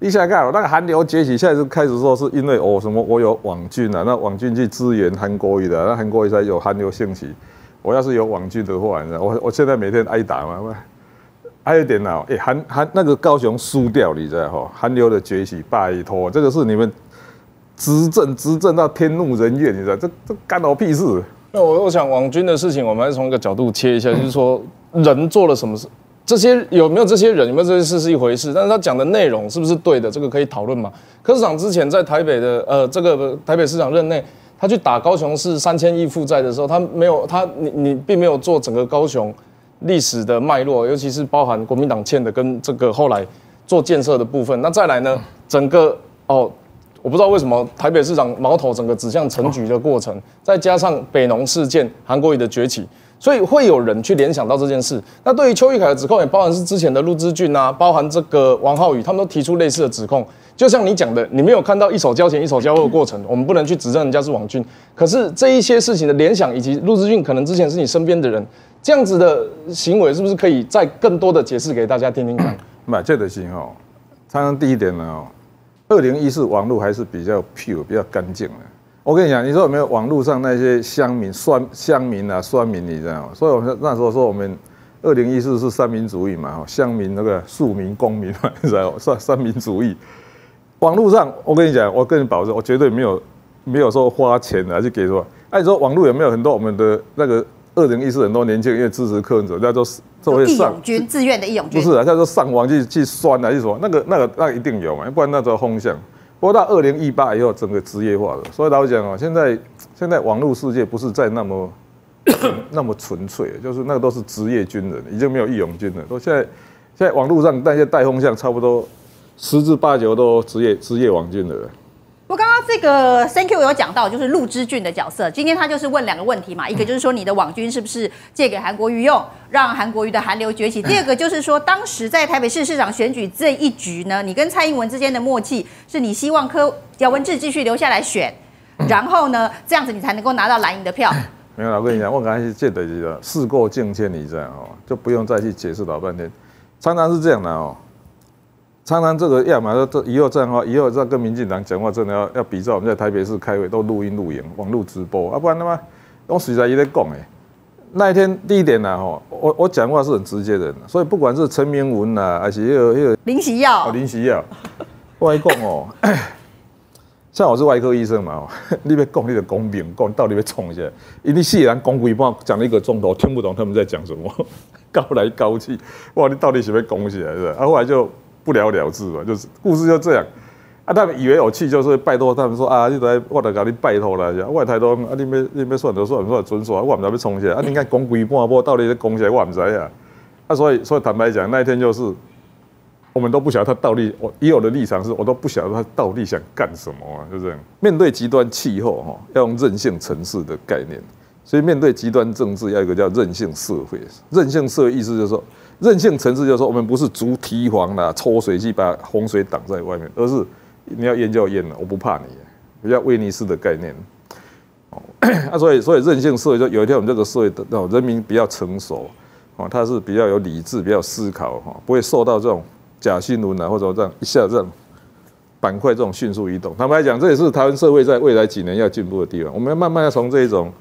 你想看那个韩流崛起，现在是开始说是因为哦什么我有网军啊，那网军去支援韩国瑜的，那韩国瑜才有韩流兴起。我要是有网军的话，你知道我我现在每天挨打嘛，还有一点呢，哎韩韩那个高雄输掉，你知道哈？韩流的崛起，拜托，这个是你们执政执政到天怒人怨，你知道这这干我屁事？那我我想网军的事情，我们还是从一个角度切一下，就是说人做了什么事。这些有没有这些人有没有这些事是一回事，但是他讲的内容是不是对的，这个可以讨论嘛？柯市长之前在台北的呃这个台北市长任内，他去打高雄市三千亿负债的时候，他没有他你你并没有做整个高雄历史的脉络，尤其是包含国民党欠的跟这个后来做建设的部分。那再来呢，整个哦，我不知道为什么台北市长矛头整个指向陈局的过程，再加上北农事件、韩国瑜的崛起。所以会有人去联想到这件事。那对于邱玉凯的指控，也包含是之前的陆之俊啊，包含这个王浩宇，他们都提出类似的指控。就像你讲的，你没有看到一手交钱一手交货的过程，我们不能去指证人家是网军。可是这一些事情的联想，以及陆之俊可能之前是你身边的人，这样子的行为，是不是可以再更多的解释给大家听听看？买这的行哦，常常第一点呢，二零一四网络还是比较 pure、比较干净的。我跟你讲，你说有没有网络上那些乡民、酸乡民啊、酸民，你知道吗？所以我们那时候说，我们二零一四是三民主义嘛，乡民那个庶民、公民嘛，你知道三三民主义。网络上，我跟你讲，我跟你保证，我绝对没有没有说花钱来去给说。哎，你说网络有没有很多我们的那个二零一四很多年轻人因为支持柯文哲，叫做作为义勇军自愿的义勇军，不是啊，叫做上网去去酸啊，就说那个那个那一定有嘛，不然那叫风向。不过到二零一八以后，整个职业化了。所以老讲啊，现在现在网络世界不是再那么 那么纯粹，就是那个都是职业军人，已经没有义勇军了。都现在现在网络上那些带风向，差不多十之八九都职业职业网军的。我刚刚这个 Thank you 有讲到，就是陆之俊的角色。今天他就是问两个问题嘛，一个就是说你的网军是不是借给韩国瑜用，让韩国瑜的韩流崛起；第二个就是说，当时在台北市市长选举这一局呢，你跟蔡英文之间的默契，是你希望柯姚文智继续留下来选，然后呢，这样子你才能够拿到蓝营的票。没有，我跟你讲，我刚才是借得一个事过境迁，你这样哦，就不用再去解释老半天，常常是这样的哦。常常这个要么说这以后这样的话，以后再跟民进党讲话，真的要要比照我们在台北市开会都录音录影、网络直播，啊不然他妈用实在也在讲哎。那一天第一点呢，哈，我 我讲话是很直接的，所以不管是陈明文呐，还是那个那个林夕耀，林夕耀，我来讲哦，像我是外科医生嘛，哦，你别讲你的公平，讲到底要冲一下，因为细人讲规半讲了一个钟头，听不懂他们在讲什么，高来高去，哇，你到底是不是讲起来是？啊，后来就。不了了之嘛，就是故事就这样啊。他们以为有气，就是拜托他们说啊，你来我来给你拜托了，外台都啊，你别你别算都算算准数啊，我唔知要冲起来啊。你看讲几半波，到底在攻起来，我唔知啊。啊，所以所以坦白讲，那一天就是我们都不晓得他到底，我以我的立场是，我都不晓得他到底想干什么啊，就这样。面对极端气候哈，要用韧性城市的概念，所以面对极端政治，要一个叫韧性社会。韧性社会意思就是说。任性层次就是说，我们不是逐堤防啦，抽水机把洪水挡在外面，而是你要淹就淹了，我不怕你，比较威尼斯的概念。哦，啊，所以所以任性社会就有一天我们这个社会的那种人民比较成熟，哦，他是比较有理智，比较思考，哈，不会受到这种假新闻啊，或者这样一下这样板块这种迅速移动。坦白讲，这也是台湾社会在未来几年要进步的地方。我们要慢慢要从这一种，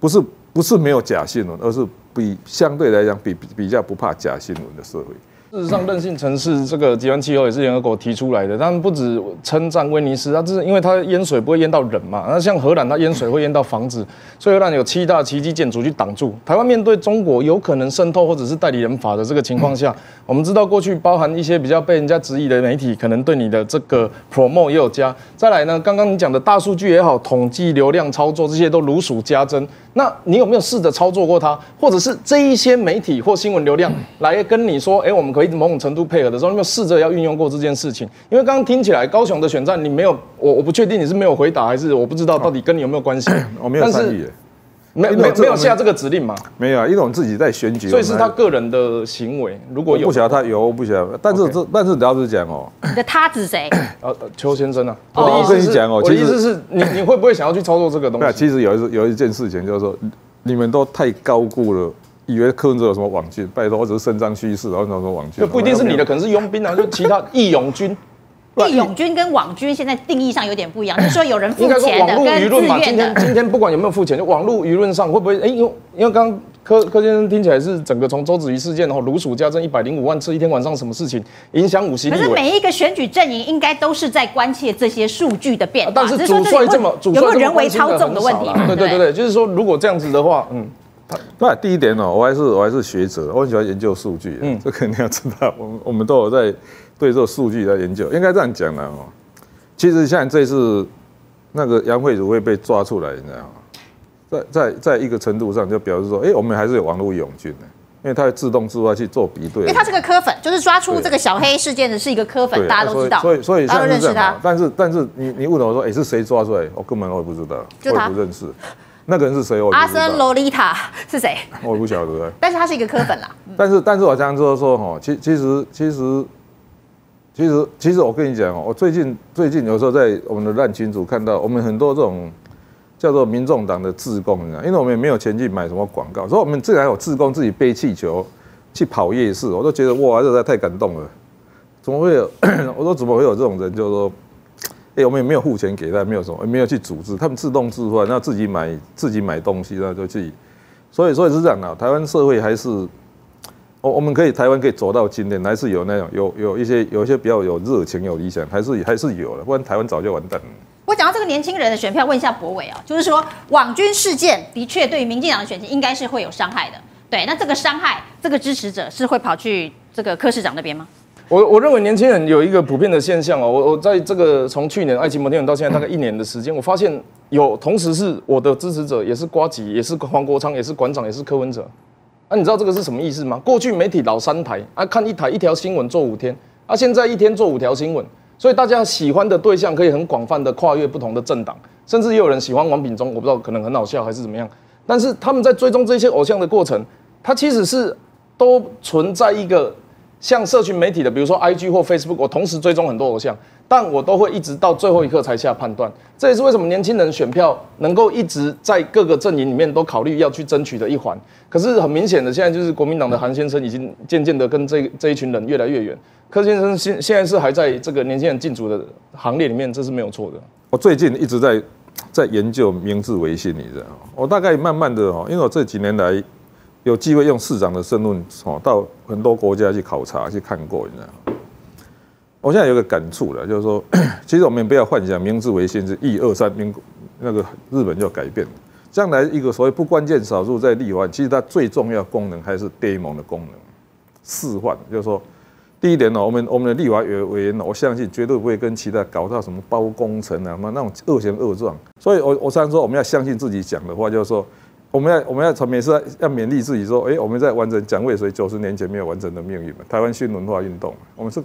不是不是没有假新闻，而是。比相对来讲，比比较不怕假新闻的社会。事实上，韧性城市这个极端气候也是联合国提出来的。他们不止称赞威尼斯，它这是因为它淹水不会淹到人嘛。那像荷兰，它淹水会淹到房子，所以荷兰有七大奇迹建筑去挡住。台湾面对中国有可能渗透或者是代理人法的这个情况下，我们知道过去包含一些比较被人家质疑的媒体，可能对你的这个 promo 也有加。再来呢，刚刚你讲的大数据也好，统计流量操作这些都如数家珍。那你有没有试着操作过它，或者是这一些媒体或新闻流量来跟你说，哎，我们可以某种程度配合的时候，有没有试着要运用过这件事情？因为刚刚听起来高雄的选战你没有，我我不确定你是没有回答，还是我不知道到底跟你有没有关系。我没有参与，没没没有下这个指令吗？没有啊，一种自己在选举，所以是他个人的行为。如果有不晓得他有不晓得，但是这但是你要是讲哦，你的他指谁？呃，邱先生啊，我跟你讲哦，我的意思是你你会不会想要去操作这个东西？其实有一有一件事情就是说。你们都太高估了，以为柯文哲有什么网军？拜托，我只是伸张趋势，然后什么网军？就不一定是你的，可能是佣兵啊，就其他义勇军。义勇军跟网军现在定义上有点不一样，就是说有人付钱的网络舆跟论嘛，自愿的。今天 今天不管有没有付钱，就网络舆论上会不会？哎，因为因为刚刚柯柯先生听起来是整个从周子瑜事件，然后如数家珍一百零五万次，一天晚上什么事情影响五席可是。每一个选举阵营应该都是在关切这些数据的变化，但是主帅这么主帅这么有没有人为操纵的问题？对对对对，就是说如果这样子的话，嗯，那第一点哦，我还是我还是学者，我很喜欢研究数据，嗯，这肯定要知道，我们我们都有在对这个数据在研究，应该这样讲的哦。其实像这次那个杨慧如会被抓出来，你知道吗？在在在一个程度上就表示说，哎、我们还是有网络义勇军的，因为他会自动自发去做比对。因为他是个科粉，就是抓出这个小黑事件的是一个科粉，大家都知道，所以所以所以大家都认识像是这样啊他。但是但是你你问我说，哎、是谁抓出来？我根本我也不知道，我也不认识。那个人是谁？我也阿森罗丽塔是谁？我也不晓得。但是他是一个科粉啦。但是，但是我想说说哈，其其实其实其实其实我跟你讲哦，我最近最近有时候在我们的烂群组看到，我们很多这种叫做民众党的志工，你知道因为我们也没有钱去买什么广告，所以我们自然有自贡自己背气球去跑夜市，我都觉得哇，这实在太感动了。怎么会有？我说怎么会有这种人？就是说，哎、我们也没有付钱给他，没有什么，也没有去组织，他们自动自发，然后自己买自己买东西，然后就去。所以，所以是这样的，台湾社会还是我我们可以台湾可以走到今天，还是有那种有有一些有一些比较有热情、有理想，还是还是有的，不然台湾早就完蛋了。我讲到这个年轻人的选票，问一下博伟啊，就是说网军事件的确对于民进党的选情应该是会有伤害的。对，那这个伤害，这个支持者是会跑去这个柯市长那边吗？我我认为年轻人有一个普遍的现象哦，我我在这个从去年爱情摩天轮到现在大概一年的时间，我发现有同时是我的支持者，也是瓜吉，也是黄国昌，也是馆长，也是柯文哲。啊，你知道这个是什么意思吗？过去媒体老三台啊，看一台一条新闻做五天，啊，现在一天做五条新闻，所以大家喜欢的对象可以很广泛的跨越不同的政党，甚至也有人喜欢王炳忠，我不知道可能很好笑还是怎么样，但是他们在追踪这些偶像的过程，他其实是都存在一个像社群媒体的，比如说 IG 或 Facebook，我同时追踪很多偶像，但我都会一直到最后一刻才下判断。这也是为什么年轻人选票能够一直在各个阵营里面都考虑要去争取的一环。可是很明显的，现在就是国民党的韩先生已经渐渐的跟这这一群人越来越远。柯先生现现在是还在这个年轻人进组的行列里面，这是没有错的。我最近一直在在研究明治维新，你知道吗？我大概慢慢的哦，因为我这几年来有机会用市长的身份哦，到很多国家去考察去看过，你知道？我现在有个感触了，就是说，其实我们不要幻想明治维新是一二三民那个日本就改变了。将来一个所谓不关键少数在立法，其实它最重要功能还是 demo 的功能，示范，就是说，第一点呢，我们我们的立法委委员，我相信绝对不会跟其他搞到什么包工程啊，什么那种恶行恶状。所以我我常说，我们要相信自己讲的话，就是说，我们要我们要从每次要勉励自己说，哎，我们在完成蒋渭水九十年前没有完成的命运嘛，台湾新文化运动，我们是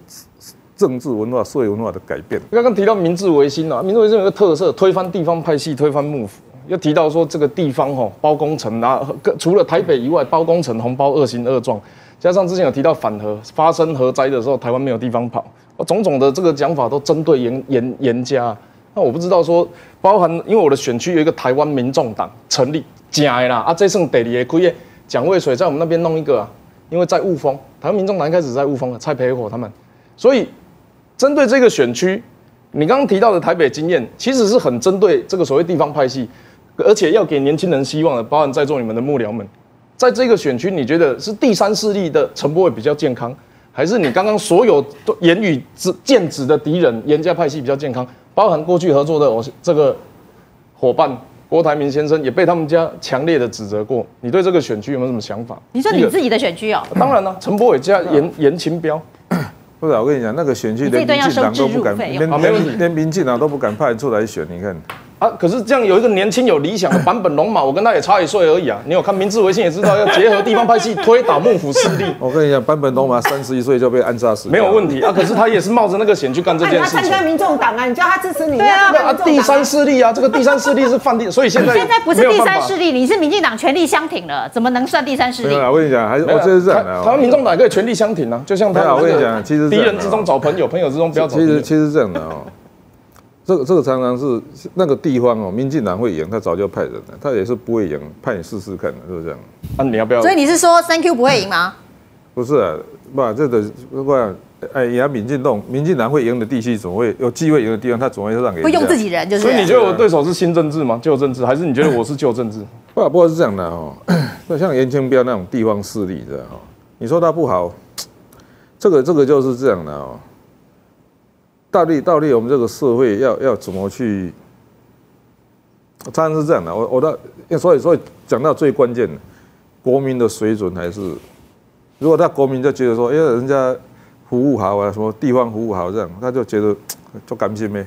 政治文化、社会文化的改变。刚刚提到明治维新啊，明治维新有个特色，推翻地方派系，推翻幕府。又提到说这个地方吼包工程啊，各除了台北以外，包工程红包恶行恶状，加上之前有提到反核发生核灾的时候，台湾没有地方跑，种种的这个讲法都针对严严严家。那我不知道说，包含因为我的选区有一个台湾民众党成立，假的啦啊，这算第二个开业，蒋渭水在我们那边弄一个啊，因为在雾峰，台湾民众党一开始在雾峰啊，蔡培火他们，所以针对这个选区，你刚刚提到的台北经验，其实是很针对这个所谓地方派系。而且要给年轻人希望的，包含在座你们的幕僚们，在这个选区，你觉得是第三势力的陈柏伟比较健康，还是你刚刚所有言语之剑指的敌人严家派系比较健康？包含过去合作的我这个伙伴郭台铭先生也被他们家强烈的指责过。你对这个选区有没有什么想法？你说你自己的选区哦？当然了，陈柏伟加严严清标。不是，我跟你讲，那个选区连民进党都不敢，连连连民进党都不敢派人出来选，你看。啊！可是这样有一个年轻有理想的版本龙马，我跟他也差一岁而已啊。你有看明治维新也知道，要结合地方派系推倒幕府势力。我跟你讲，版本龙马三十一岁就被暗杀死，没有问题啊。可是他也是冒着那个险去干这件事情。他参加民众党啊，你叫他支持你。对啊，啊，第三势力啊，这个第三势力是犯地，所以现在现在不是第三势力，你是民进党全力相挺了，怎么能算第三势力？我跟你讲，还是我这是这样的。台湾民众党可以全力相挺啊，就像他我跟你讲，其实敌人之中找朋友，朋友之中不要找。其实其实这样的哦。这个这个常常是那个地方哦，民进党会赢，他早就派人了，他也是不会赢，派你试试看的，是不是这样？啊，你要不要？所以你是说三 Q 不会赢吗？不是啊，不，这个如果哎，赢民进党，民进党会赢的地区，总会有机会赢的地方，他总会让给会用自己人，就是。所以你觉得我对手是新政治吗？旧政治，还是你觉得我是旧政治？不，不过是这样的哦，那 像严清标那种地方势力的哦，你说他不好，这个这个就是这样的哦。到底到底我们这个社会要要怎么去？当然是这样的，我我的，所以所以讲到最关键的，国民的水准还是，如果他国民就觉得说，哎，人家服务好啊，什么地方服务好这样，他就觉得 就甘心呗。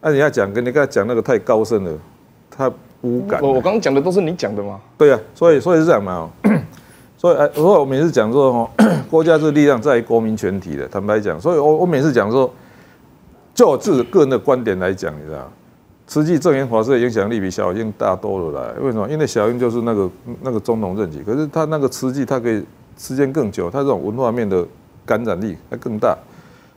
那你要讲跟你刚才讲那个太高深了，他无感。我我刚刚讲的都是你讲的嘛？对啊，所以所以是这样嘛。所以哎，所以我每次讲说哦，国家是力量在于国民全体的。坦白讲，所以我我每次讲说，就我自己个人的观点来讲，你知道。实际正言法师的影响力比小英大多了啦。为什么？因为小英就是那个那个总统任期，可是他那个实际他可以时间更久，他这种文化面的感染力还更大。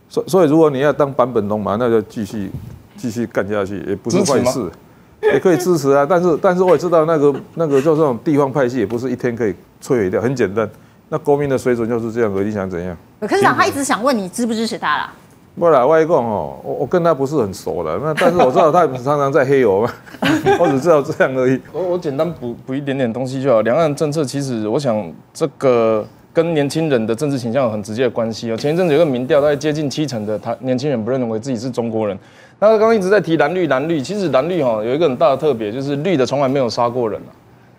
所所以，如果你要当版本龙马，那就继续继续干下去，也不是坏事，也可以支持啊。但是，但是我也知道那个那个就这种地方派系，也不是一天可以摧毁掉。很简单，那国民的水准就是这样，你想怎样？可是他一直想问你支不支持他啦。不啦，外公哦，我我跟他不是很熟的，那但是我知道他常常在黑我，我只知道这样而已。我我简单补补一点点东西就好。两岸政策其实，我想这个跟年轻人的政治倾向有很直接的关系哦。前一阵子有个民调，大概接近七成的他年轻人不认为自己是中国人。那刚刚一直在提蓝绿蓝绿，其实蓝绿哈有一个很大的特别，就是绿的从来没有杀过人啊。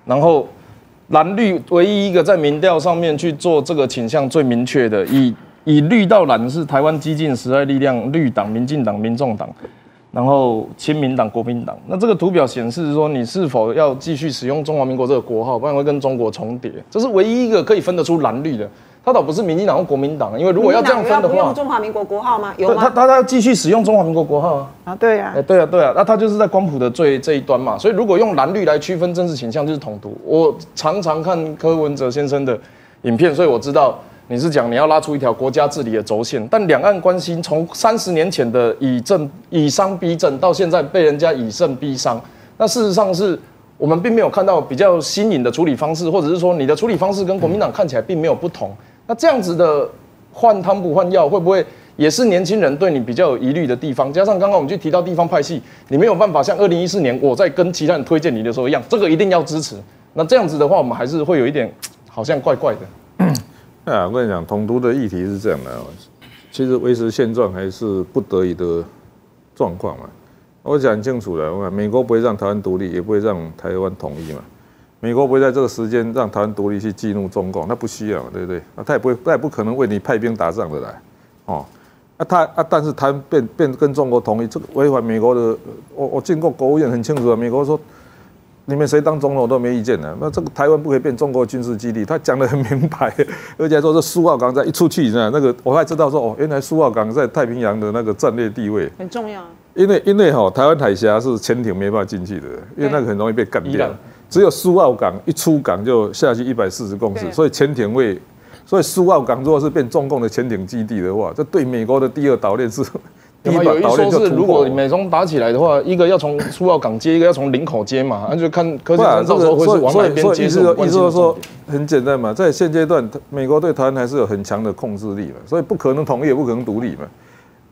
然后蓝绿唯一一个在民调上面去做这个倾向最明确的以。以绿到蓝是台湾激进时代力量、绿党、民进党、民众党，然后亲民党、国民党。那这个图表显示说，你是否要继续使用中华民国这个国号，不然会跟中国重叠。这是唯一一个可以分得出蓝绿的。他倒不是民进党或国民党，因为如果要这样分的话，用中华民国国号吗？有吗？他他他要继续使用中华民国国号啊？啊，对呀。哎，对啊，对啊。那他就是在光谱的最这一端嘛。所以如果用蓝绿来区分政治倾向，就是统独。我常常看柯文哲先生的影片，所以我知道。你是讲你要拉出一条国家治理的轴线，但两岸关系从三十年前的以政以商逼政，到现在被人家以胜逼商，那事实上是我们并没有看到比较新颖的处理方式，或者是说你的处理方式跟国民党看起来并没有不同。那这样子的换汤不换药，会不会也是年轻人对你比较有疑虑的地方？加上刚刚我们去提到地方派系，你没有办法像二零一四年我在跟其他人推荐你的时候一样，这个一定要支持。那这样子的话，我们还是会有一点好像怪怪的。啊，我跟你讲，统独的议题是这样的，其实维持现状还是不得已的状况嘛。我讲清楚了，我美国不会让台湾独立，也不会让台湾统一嘛。美国不会在这个时间让台湾独立去激怒中共，那不需要，对不对？啊，他也不会，他也不可能为你派兵打仗的啦，哦。啊，他啊，但是他变变跟中国统一，这个违反美国的，我我经过国务院很清楚啊，美国说。你们谁当总统我都没意见的。那这个台湾不可以变中国军事基地，他讲得很明白，而且说这苏澳港在一出去，那那个我还知道说哦，原来苏澳港在太平洋的那个战略地位很重要。因为因为哈，台湾海峡是潜艇没办法进去的，因为那个很容易被干掉。只有苏澳港一出港就下去一百四十公尺，所以潜艇会，所以苏澳港如果是变中共的潜艇基地的话，这对美国的第二岛链是。有一说是，如果美中打起来的话，一个要从苏澳港接，一个要从林口接嘛，那就看科技到时候会是往哪边接。意思意思说很简单嘛，在现阶段，美国对台湾还是有很强的控制力嘛，所以不可能统一，也不可能独立嘛。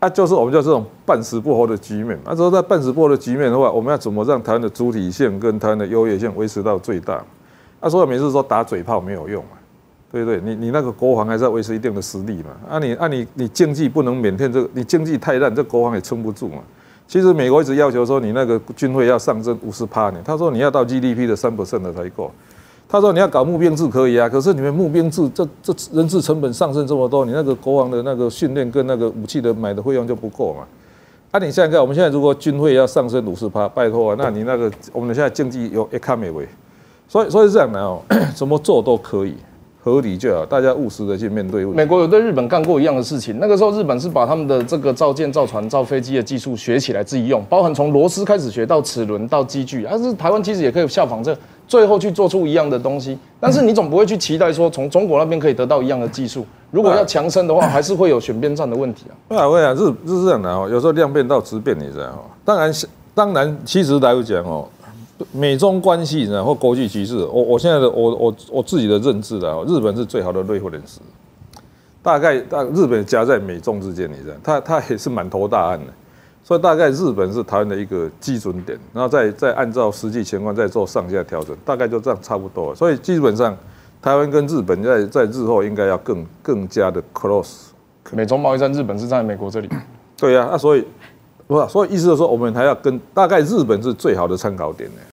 啊，就是我们叫这种半死不活的局面。啊，之后在半死不活的局面的话，我们要怎么让台湾的主体性跟台湾的优越性维持到最大？啊，所以每次说打嘴炮没有用嘛。对对，你你那个国防还是要维持一定的实力嘛。啊，你啊你你经济不能缅甸这个，你经济太烂，这国防也撑不住嘛。其实美国一直要求说，你那个军费要上升五十趴呢，他说你要到 GDP 的三 percent 的才够。他说你要搞募兵制可以啊，可是你们募兵制这这人事成本上升这么多，你那个国防的那个训练跟那个武器的买的费用就不够嘛。啊，你现在看，我们现在如果军费要上升五十趴，拜托啊，那你那个我们现在经济有 economy，所以所以是这样的哦，怎么做都可以。合理就好，大家务实的去面对。美国有对日本干过一样的事情，那个时候日本是把他们的这个造舰、造船、造飞机的技术学起来自己用，包含从螺丝开始学到齿轮到机具，但是台湾其实也可以效仿这，最后去做出一样的东西。但是你总不会去期待说从中国那边可以得到一样的技术，如果要强生的话，还是会有选边站的问题啊。啊，会啊日日这样的哦，有时候量变到质变，你知道哦。当然，当然，其实来讲哦。美中关系然后国际局势，我我现在的我我我自己的认知的，日本是最好的瑞货人士，大概大日本夹在美中之间，你知道，他他也是满头大汗的，所以大概日本是台湾的一个基准点，然后再再按照实际情况再做上下调整，大概就这样差不多了。所以基本上台湾跟日本在在日后应该要更更加的 close。美中贸易战，日本是在美国这里。对呀、那所以不是，所以意思就是说，我们还要跟大概日本是最好的参考点呢。